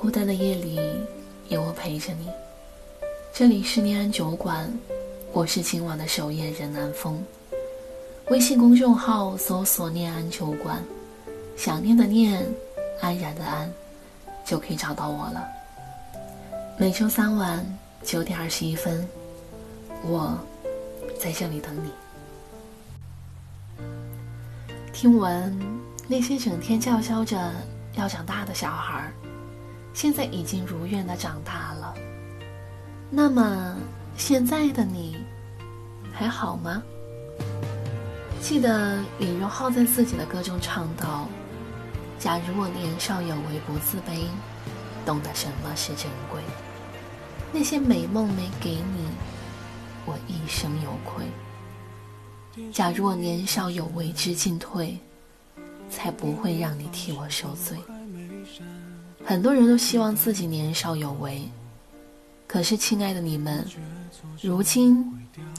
孤单的夜里，有我陪着你。这里是念安酒馆，我是今晚的守夜人南风。微信公众号搜索“念安酒馆”，想念的念，安然的安，就可以找到我了。每周三晚九点二十一分，我在这里等你。听闻那些整天叫嚣着要长大的小孩儿，现在已经如愿的长大了。那么现在的你还好吗？记得李荣浩在自己的歌中唱道：“假如我年少有为不自卑，懂得什么是珍贵，那些美梦没给你，我一生有愧。假如我年少有为知进退，才不会让你替我受罪。”很多人都希望自己年少有为。可是，亲爱的你们，如今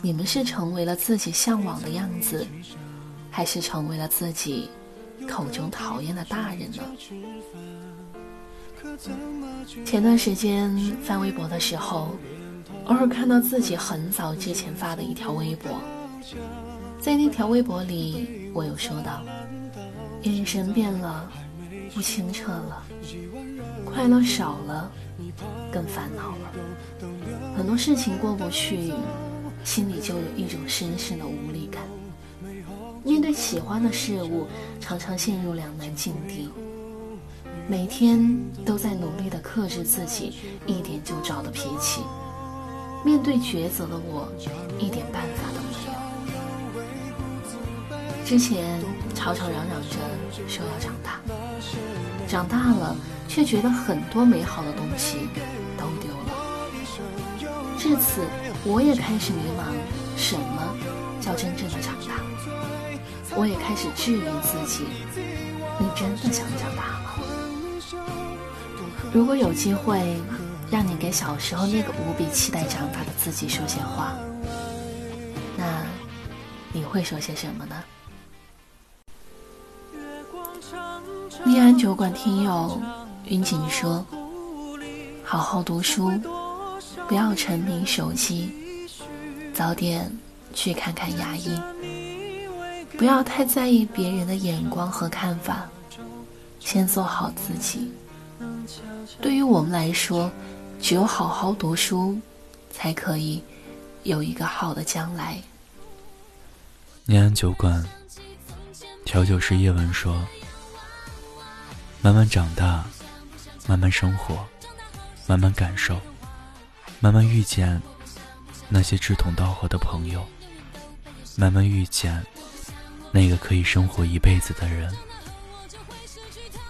你们是成为了自己向往的样子，还是成为了自己口中讨厌的大人呢？前段时间翻微博的时候，偶尔看到自己很早之前发的一条微博，在那条微博里，我有说到：眼神变了，不清澈了，快乐少了。更烦恼了，很多事情过不去，心里就有一种深深的无力感。面对喜欢的事物，常常陷入两难境地。每天都在努力的克制自己一点就着的脾气。面对抉择的我，一点办法都没有。之前吵吵嚷嚷着说要长大，长大了。却觉得很多美好的东西都丢了。至此，我也开始迷茫：什么叫真正的长大？我也开始质疑自己：你真的想长大吗？如果有机会，让你给小时候那个无比期待长大的自己说些话，那你会说些什么呢？立安酒馆听友。云锦说：“好好读书，不要沉迷手机，早点去看看牙医。不要太在意别人的眼光和看法，先做好自己。对于我们来说，只有好好读书，才可以有一个好的将来。”念安酒馆，调酒师叶文说：“慢慢长大。”慢慢生活，慢慢感受，慢慢遇见那些志同道合的朋友，慢慢遇见那个可以生活一辈子的人。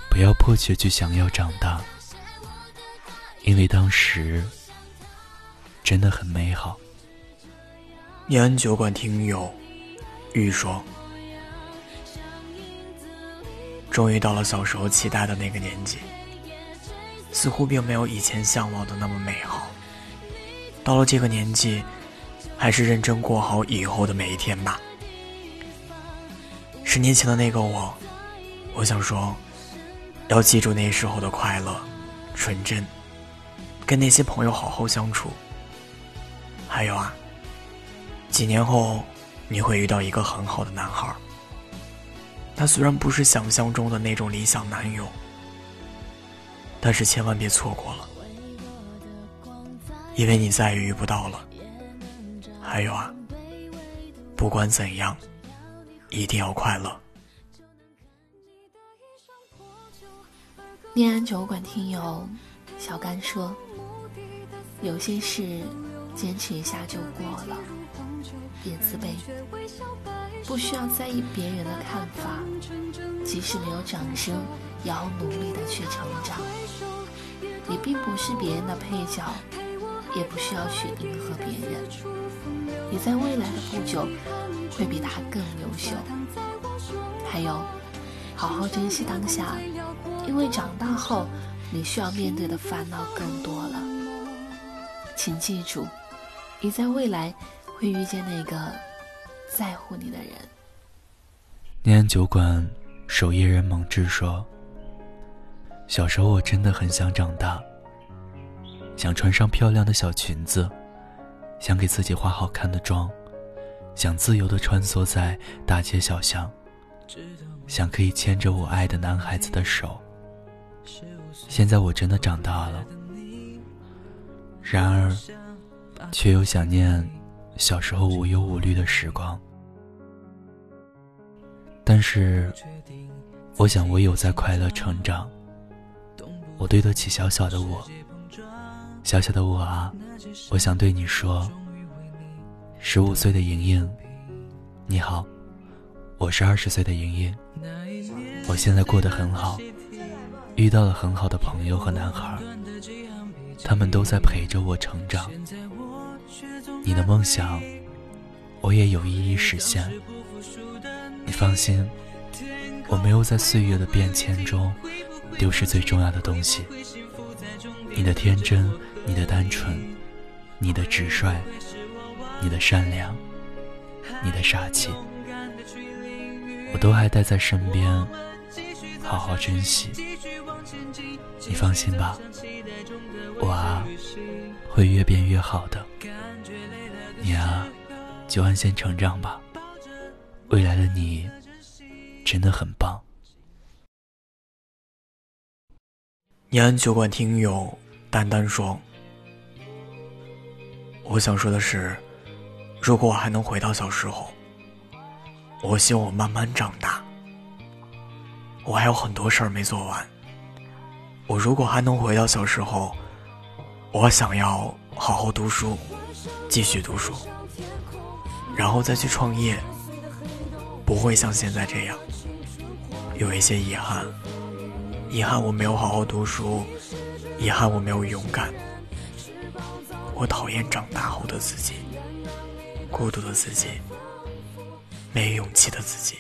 不要迫切去想要长大，因为当时真的很美好。烟酒馆听友玉说：“终于到了小时候期待的那个年纪。”似乎并没有以前向往的那么美好。到了这个年纪，还是认真过好以后的每一天吧。十年前的那个我，我想说，要记住那时候的快乐、纯真，跟那些朋友好好相处。还有啊，几年后你会遇到一个很好的男孩。他虽然不是想象中的那种理想男友。但是千万别错过了，因为你再也遇不到了。还有啊，不管怎样，一定要快乐。念安酒馆听友小甘说：“有些事坚持一下就过了，别自卑，不需要在意别人的看法，即使没有掌声。”也要努力的去成长。你并不是别人的配角，也不需要去迎合别人。你在未来的不久会比他更优秀。还有，好好珍惜当下，因为长大后你需要面对的烦恼更多了。请记住，你在未来会遇见那个在乎你的人。念安酒馆守夜人蒙志说。小时候我真的很想长大，想穿上漂亮的小裙子，想给自己化好看的妆，想自由的穿梭在大街小巷，想可以牵着我爱的男孩子的手。现在我真的长大了，然而，却又想念小时候无忧无虑的时光。但是，我想我有在快乐成长。我对得起小小的我，小小的我啊，我想对你说，十五岁的莹莹，你好，我是二十岁的莹莹，我现在过得很好，遇到了很好的朋友和男孩，他们都在陪着我成长。你的梦想，我也有一一实现。你放心，我没有在岁月的变迁中。丢失最重要的东西，你的天真，你的单纯，你的直率，你的善良，你的傻气，我都还带在身边，好好珍惜。你放心吧，我啊，会越变越好的。你啊，就安心成长吧。未来的你，真的很棒。延安酒馆听友丹丹说：“我想说的是，如果我还能回到小时候，我希望我慢慢长大。我还有很多事儿没做完。我如果还能回到小时候，我想要好好读书，继续读书，然后再去创业，不会像现在这样有一些遗憾。”遗憾我没有好好读书，遗憾我没有勇敢。我讨厌长大后的自己，孤独的自己，没勇气的自己。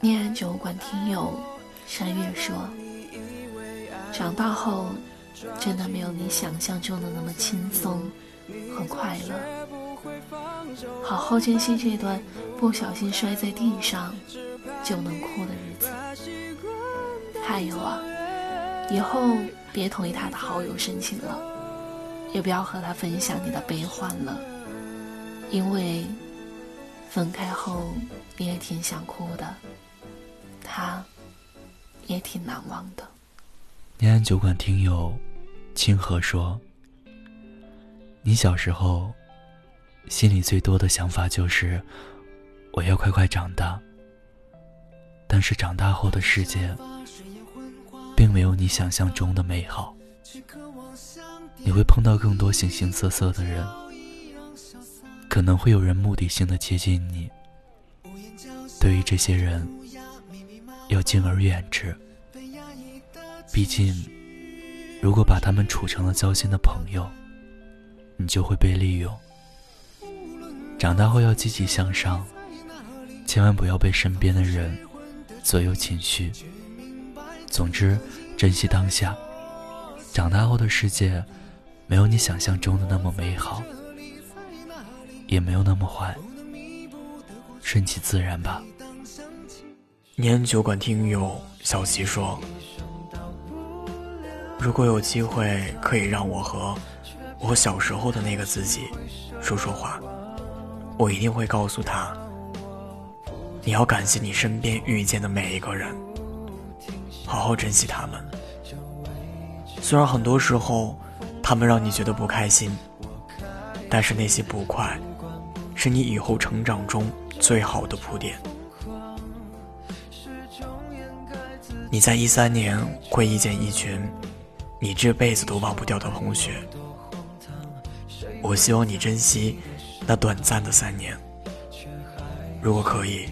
念酒馆听友山月说：“长大后，真的没有你想象中的那么轻松和快乐。好好珍惜这段不小心摔在地上就能哭的日子。”还有啊，以后别同意他的好友申请了，也不要和他分享你的悲欢了，因为分开后你也挺想哭的，他也挺难忘的。念安酒馆听友清河说：“你小时候心里最多的想法就是我要快快长大，但是长大后的世界。”并没有你想象中的美好，你会碰到更多形形色色的人，可能会有人目的性的接近你。对于这些人，要敬而远之。毕竟，如果把他们处成了交心的朋友，你就会被利用。长大后要积极向上，千万不要被身边的人左右情绪。总之，珍惜当下。长大后的世界，没有你想象中的那么美好，也没有那么坏。顺其自然吧。年酒馆听友小齐说：“如果有机会可以让我和我小时候的那个自己说说话，我一定会告诉他，你要感谢你身边遇见的每一个人。”好好珍惜他们，虽然很多时候他们让你觉得不开心，但是那些不快，是你以后成长中最好的铺垫。你在一三年会遇见一群你这辈子都忘不掉的同学，我希望你珍惜那短暂的三年。如果可以，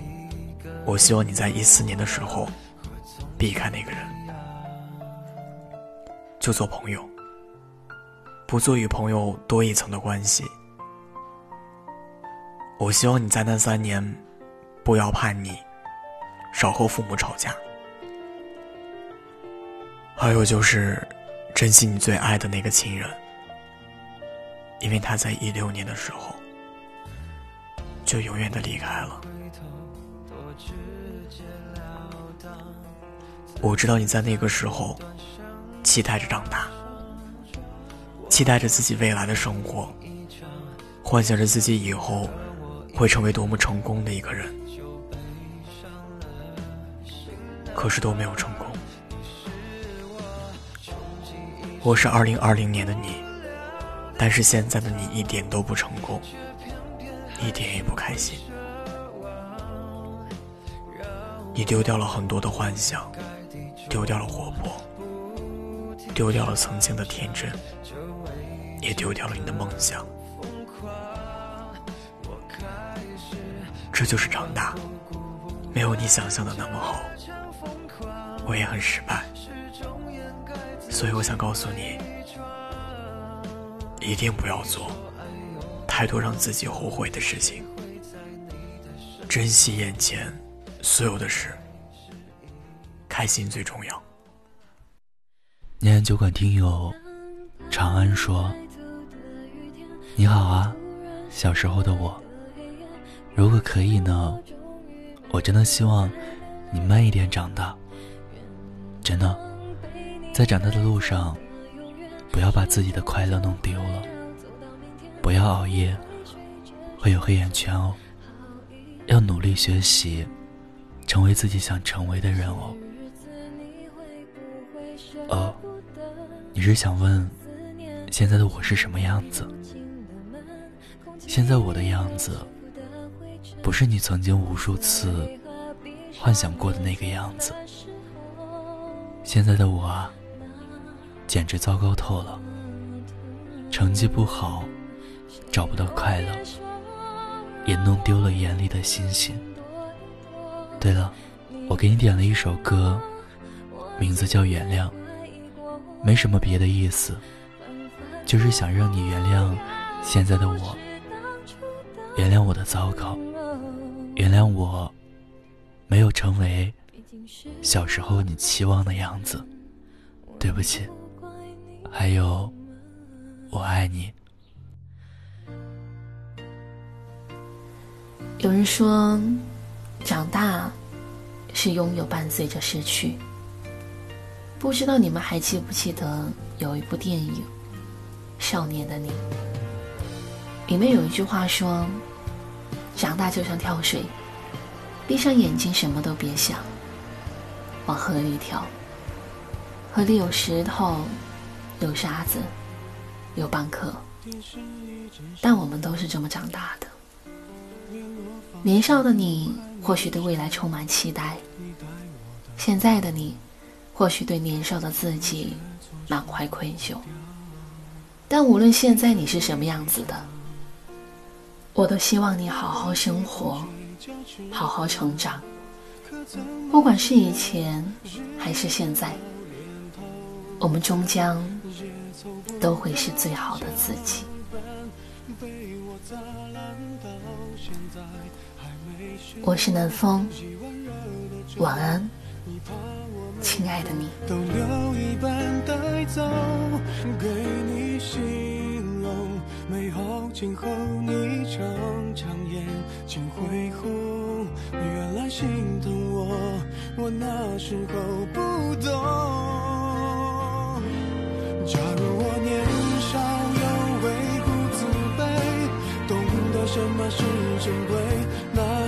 我希望你在一四年的时候。避开那个人，就做朋友，不做与朋友多一层的关系。我希望你在那三年，不要叛逆，少和父母吵架。还有就是，珍惜你最爱的那个亲人，因为他在一六年的时候，就永远的离开了。我知道你在那个时候期待着长大，期待着自己未来的生活，幻想着自己以后会成为多么成功的一个人，可是都没有成功。我是二零二零年的你，但是现在的你一点都不成功，一点也不开心。你丢掉了很多的幻想。丢掉了活泼，丢掉了曾经的天真，也丢掉了你的梦想。这就是长大，没有你想象的那么好。我也很失败，所以我想告诉你，一定不要做太多让自己后悔的事情，珍惜眼前所有的事。开心最重要。念安酒馆听友长安说：“你好啊，小时候的我。如果可以呢，我真的希望你慢一点长大。真的，在长大的路上，不要把自己的快乐弄丢了。不要熬夜，会有黑眼圈哦。要努力学习，成为自己想成为的人哦。”哦，你是想问现在的我是什么样子？现在我的样子，不是你曾经无数次幻想过的那个样子。现在的我啊，简直糟糕透了。成绩不好，找不到快乐，也弄丢了眼里的星星。对了，我给你点了一首歌，名字叫《原谅》。没什么别的意思，就是想让你原谅现在的我，原谅我的糟糕，原谅我没有成为小时候你期望的样子。对不起，还有，我爱你。有人说，长大是拥有伴随着失去。不知道你们还记不记得有一部电影《少年的你》，里面有一句话说：“长大就像跳水，闭上眼睛什么都别想，往河里跳。河里有石头，有沙子，有蚌壳，但我们都是这么长大的。年少的你或许对未来充满期待，现在的你。”或许对年少的自己满怀愧疚，但无论现在你是什么样子的，我都希望你好好生活，好好成长。不管是以前还是现在，我们终将都会是最好的自己。我是南风，晚安。亲爱的你都留一半带走给你形容美好今后你常常眼睛恢红原来心疼我我那时候不懂假如我年少有为不自卑懂得什么是珍贵那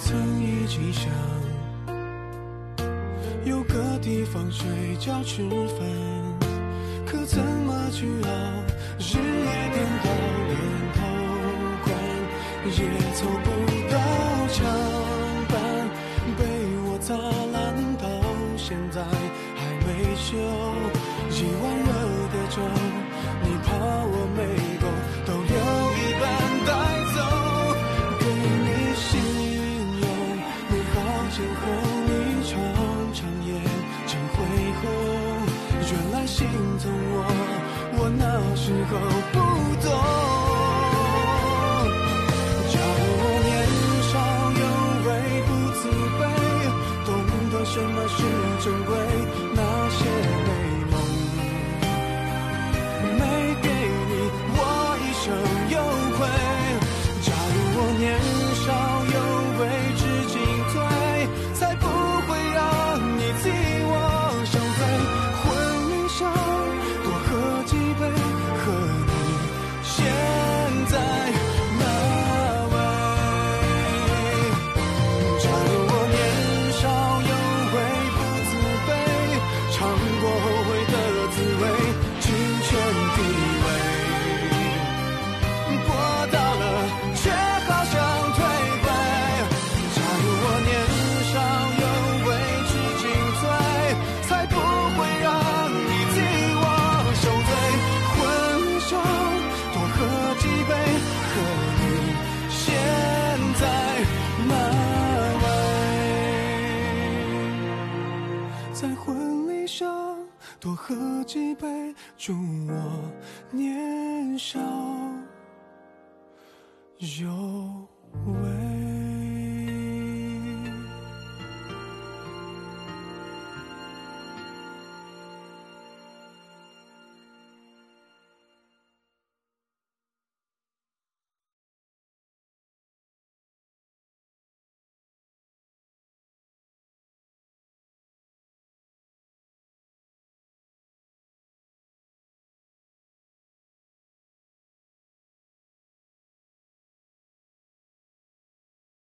曾一起想有个地方睡觉吃饭，可怎么去熬？日夜颠倒，连头光也凑不到墙板，被我砸烂到现在还没修，一。时候喝几杯祝我年少有为。